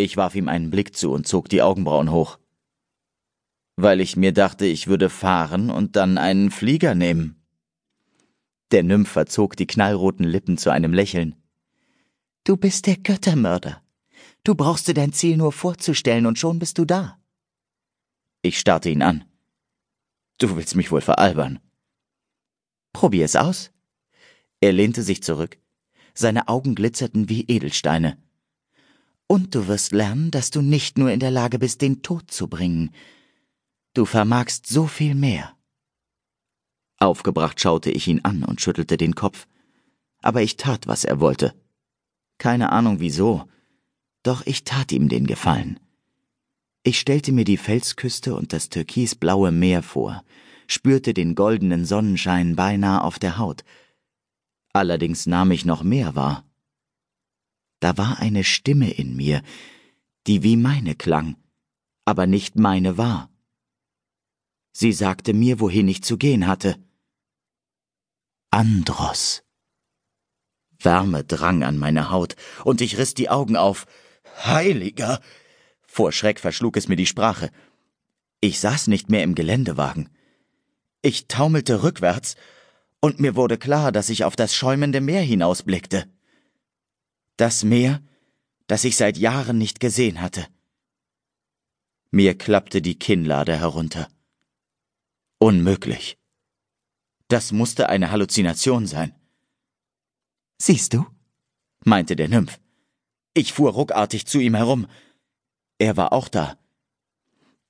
Ich warf ihm einen Blick zu und zog die Augenbrauen hoch. Weil ich mir dachte, ich würde fahren und dann einen Flieger nehmen. Der Nymph verzog die knallroten Lippen zu einem Lächeln. Du bist der Göttermörder. Du brauchst dir dein Ziel nur vorzustellen und schon bist du da. Ich starrte ihn an. Du willst mich wohl veralbern. Probier es aus. Er lehnte sich zurück. Seine Augen glitzerten wie Edelsteine. Und du wirst lernen, dass du nicht nur in der Lage bist, den Tod zu bringen. Du vermagst so viel mehr. Aufgebracht schaute ich ihn an und schüttelte den Kopf. Aber ich tat, was er wollte. Keine Ahnung wieso, doch ich tat ihm den Gefallen. Ich stellte mir die Felsküste und das türkisblaue Meer vor, spürte den goldenen Sonnenschein beinahe auf der Haut. Allerdings nahm ich noch mehr wahr. Da war eine Stimme in mir, die wie meine klang, aber nicht meine war. Sie sagte mir, wohin ich zu gehen hatte. Andros. Wärme drang an meine Haut, und ich riss die Augen auf. Heiliger! Vor Schreck verschlug es mir die Sprache. Ich saß nicht mehr im Geländewagen. Ich taumelte rückwärts, und mir wurde klar, dass ich auf das schäumende Meer hinausblickte. Das Meer, das ich seit Jahren nicht gesehen hatte. Mir klappte die Kinnlade herunter. Unmöglich. Das musste eine Halluzination sein. Siehst du? meinte der Nymph. Ich fuhr ruckartig zu ihm herum. Er war auch da.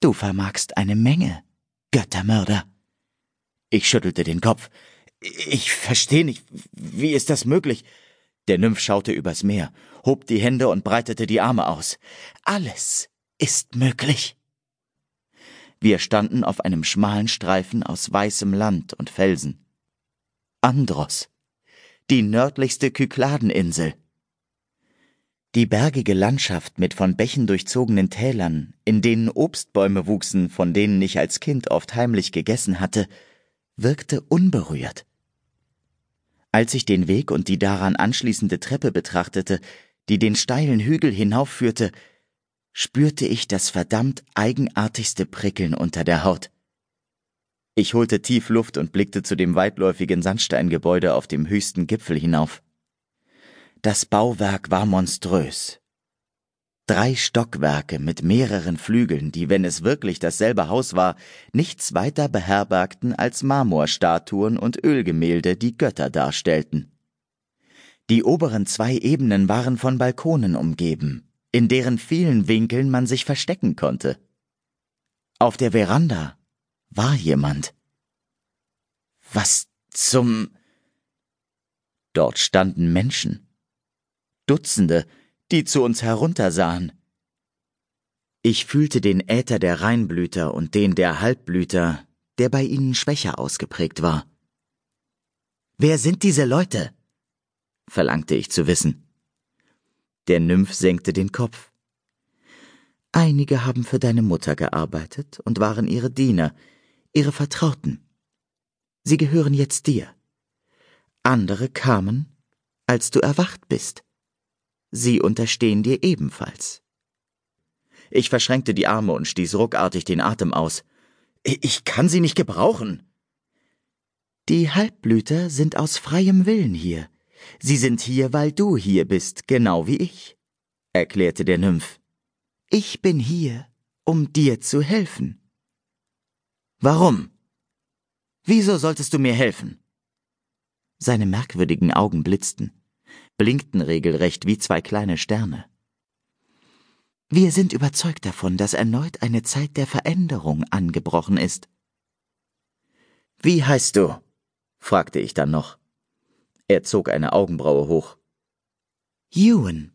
Du vermagst eine Menge, Göttermörder. Ich schüttelte den Kopf. Ich verstehe nicht, wie ist das möglich? Der Nymph schaute übers Meer, hob die Hände und breitete die Arme aus. Alles ist möglich. Wir standen auf einem schmalen Streifen aus weißem Land und Felsen. Andros, die nördlichste Kykladeninsel. Die bergige Landschaft mit von Bächen durchzogenen Tälern, in denen Obstbäume wuchsen, von denen ich als Kind oft heimlich gegessen hatte, wirkte unberührt. Als ich den Weg und die daran anschließende Treppe betrachtete, die den steilen Hügel hinaufführte, spürte ich das verdammt eigenartigste Prickeln unter der Haut. Ich holte tief Luft und blickte zu dem weitläufigen Sandsteingebäude auf dem höchsten Gipfel hinauf. Das Bauwerk war monströs. Drei Stockwerke mit mehreren Flügeln, die, wenn es wirklich dasselbe Haus war, nichts weiter beherbergten als Marmorstatuen und Ölgemälde, die Götter darstellten. Die oberen zwei Ebenen waren von Balkonen umgeben, in deren vielen Winkeln man sich verstecken konnte. Auf der Veranda war jemand. Was zum... Dort standen Menschen. Dutzende, die zu uns heruntersahen. Ich fühlte den Äther der Reinblüter und den der Halbblüter, der bei ihnen schwächer ausgeprägt war. Wer sind diese Leute? verlangte ich zu wissen. Der Nymph senkte den Kopf. Einige haben für deine Mutter gearbeitet und waren ihre Diener, ihre Vertrauten. Sie gehören jetzt dir. Andere kamen, als du erwacht bist. Sie unterstehen dir ebenfalls. Ich verschränkte die Arme und stieß ruckartig den Atem aus. Ich kann sie nicht gebrauchen. Die Halbblüter sind aus freiem Willen hier. Sie sind hier, weil du hier bist, genau wie ich, erklärte der Nymph. Ich bin hier, um dir zu helfen. Warum? Wieso solltest du mir helfen? Seine merkwürdigen Augen blitzten blinkten regelrecht wie zwei kleine Sterne. Wir sind überzeugt davon, dass erneut eine Zeit der Veränderung angebrochen ist. Wie heißt du? fragte ich dann noch. Er zog eine Augenbraue hoch. Ewan.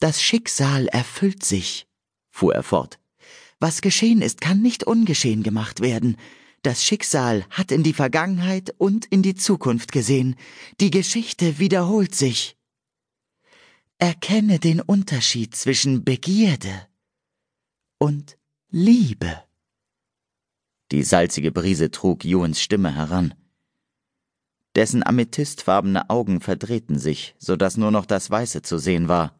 Das Schicksal erfüllt sich, fuhr er fort. Was geschehen ist, kann nicht ungeschehen gemacht werden. Das Schicksal hat in die Vergangenheit und in die Zukunft gesehen. Die Geschichte wiederholt sich. Erkenne den Unterschied zwischen Begierde und Liebe. Die salzige Brise trug Juens Stimme heran. Dessen amethystfarbene Augen verdrehten sich, so dass nur noch das Weiße zu sehen war.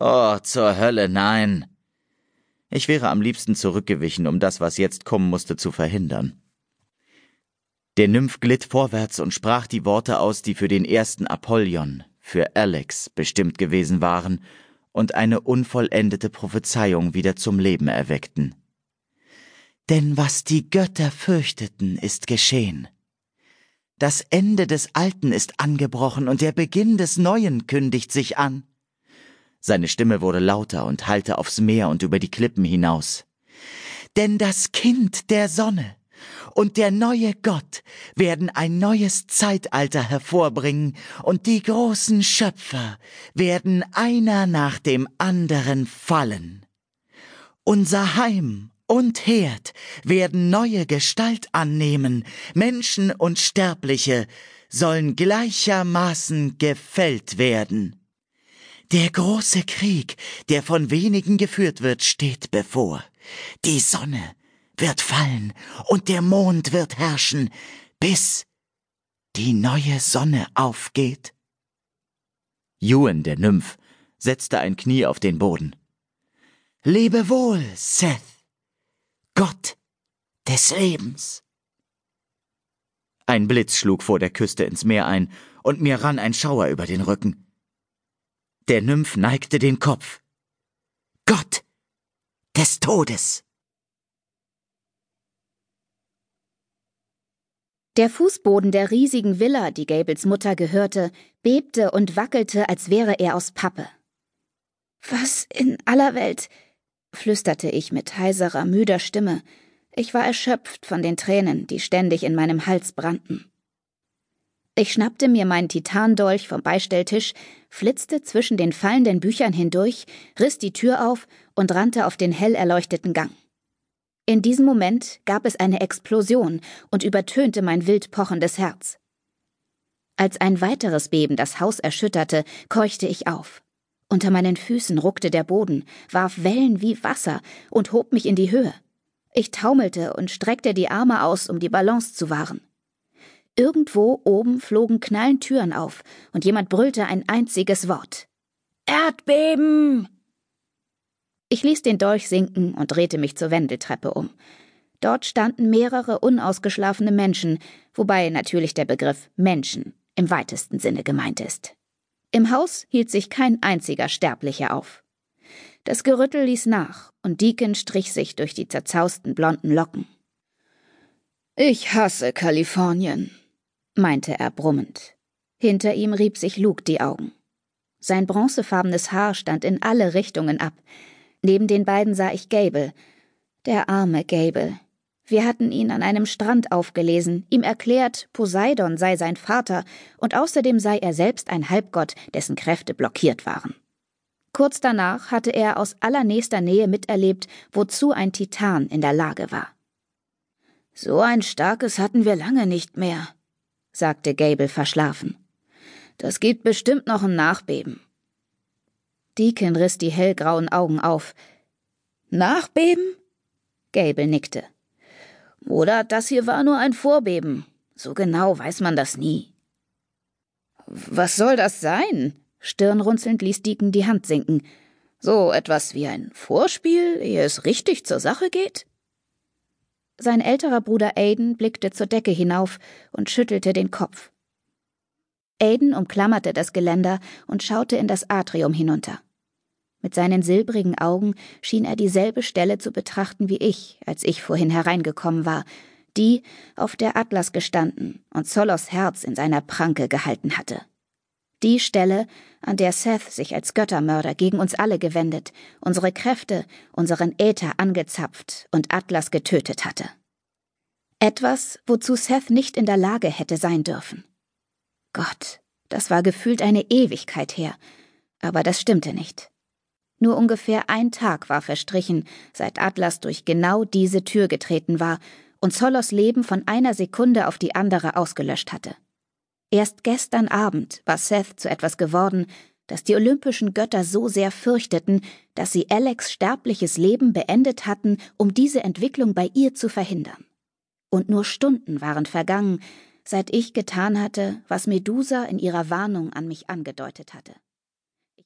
Oh, zur Hölle, nein. Ich wäre am liebsten zurückgewichen, um das, was jetzt kommen musste, zu verhindern. Der Nymph glitt vorwärts und sprach die Worte aus, die für den ersten Apollyon, für Alex bestimmt gewesen waren und eine unvollendete Prophezeiung wieder zum Leben erweckten. Denn was die Götter fürchteten, ist geschehen. Das Ende des Alten ist angebrochen und der Beginn des Neuen kündigt sich an. Seine Stimme wurde lauter und hallte aufs Meer und über die Klippen hinaus. Denn das Kind der Sonne und der neue Gott werden ein neues Zeitalter hervorbringen, und die großen Schöpfer werden einer nach dem anderen fallen. Unser Heim und Herd werden neue Gestalt annehmen, Menschen und Sterbliche sollen gleichermaßen gefällt werden. Der große Krieg, der von wenigen geführt wird, steht bevor. Die Sonne wird fallen und der Mond wird herrschen, bis die neue Sonne aufgeht. Ewan, der Nymph, setzte ein Knie auf den Boden. Lebe wohl, Seth. Gott des Lebens. Ein Blitz schlug vor der Küste ins Meer ein, und mir rann ein Schauer über den Rücken. Der Nymph neigte den Kopf. Gott des Todes. Der Fußboden der riesigen Villa, die Gables Mutter gehörte, bebte und wackelte, als wäre er aus Pappe. Was in aller Welt? flüsterte ich mit heiserer, müder Stimme. Ich war erschöpft von den Tränen, die ständig in meinem Hals brannten. Ich schnappte mir meinen Titandolch vom Beistelltisch, flitzte zwischen den fallenden Büchern hindurch, riss die Tür auf und rannte auf den hell erleuchteten Gang. In diesem Moment gab es eine Explosion und übertönte mein wild pochendes Herz. Als ein weiteres Beben das Haus erschütterte, keuchte ich auf. Unter meinen Füßen ruckte der Boden, warf Wellen wie Wasser und hob mich in die Höhe. Ich taumelte und streckte die Arme aus, um die Balance zu wahren. Irgendwo oben flogen knallend Türen auf und jemand brüllte ein einziges Wort. Erdbeben! Ich ließ den Dolch sinken und drehte mich zur Wendeltreppe um. Dort standen mehrere unausgeschlafene Menschen, wobei natürlich der Begriff Menschen im weitesten Sinne gemeint ist. Im Haus hielt sich kein einziger Sterblicher auf. Das Gerüttel ließ nach, und Deacon strich sich durch die zerzausten blonden Locken. Ich hasse Kalifornien, meinte er brummend. Hinter ihm rieb sich Luke die Augen. Sein bronzefarbenes Haar stand in alle Richtungen ab. Neben den beiden sah ich Gable. Der arme Gable. Wir hatten ihn an einem Strand aufgelesen, ihm erklärt, Poseidon sei sein Vater und außerdem sei er selbst ein Halbgott, dessen Kräfte blockiert waren. Kurz danach hatte er aus allernächster Nähe miterlebt, wozu ein Titan in der Lage war. So ein starkes hatten wir lange nicht mehr, sagte Gable verschlafen. Das gibt bestimmt noch ein Nachbeben. Deacon riss die hellgrauen Augen auf. Nachbeben? Gable nickte. Oder das hier war nur ein Vorbeben. So genau weiß man das nie. Was soll das sein? Stirnrunzelnd ließ Deacon die Hand sinken. So etwas wie ein Vorspiel, ehe es richtig zur Sache geht? Sein älterer Bruder Aiden blickte zur Decke hinauf und schüttelte den Kopf. Aiden umklammerte das Geländer und schaute in das Atrium hinunter. Mit seinen silbrigen Augen schien er dieselbe Stelle zu betrachten wie ich, als ich vorhin hereingekommen war, die, auf der Atlas gestanden und Zolos Herz in seiner Pranke gehalten hatte. Die Stelle, an der Seth sich als Göttermörder gegen uns alle gewendet, unsere Kräfte, unseren Äther angezapft und Atlas getötet hatte. Etwas, wozu Seth nicht in der Lage hätte sein dürfen. Gott, das war gefühlt eine Ewigkeit her, aber das stimmte nicht. Nur ungefähr ein Tag war verstrichen, seit Atlas durch genau diese Tür getreten war und Zolos Leben von einer Sekunde auf die andere ausgelöscht hatte. Erst gestern Abend war Seth zu etwas geworden, das die olympischen Götter so sehr fürchteten, dass sie Alex sterbliches Leben beendet hatten, um diese Entwicklung bei ihr zu verhindern. Und nur Stunden waren vergangen, seit ich getan hatte, was Medusa in ihrer Warnung an mich angedeutet hatte.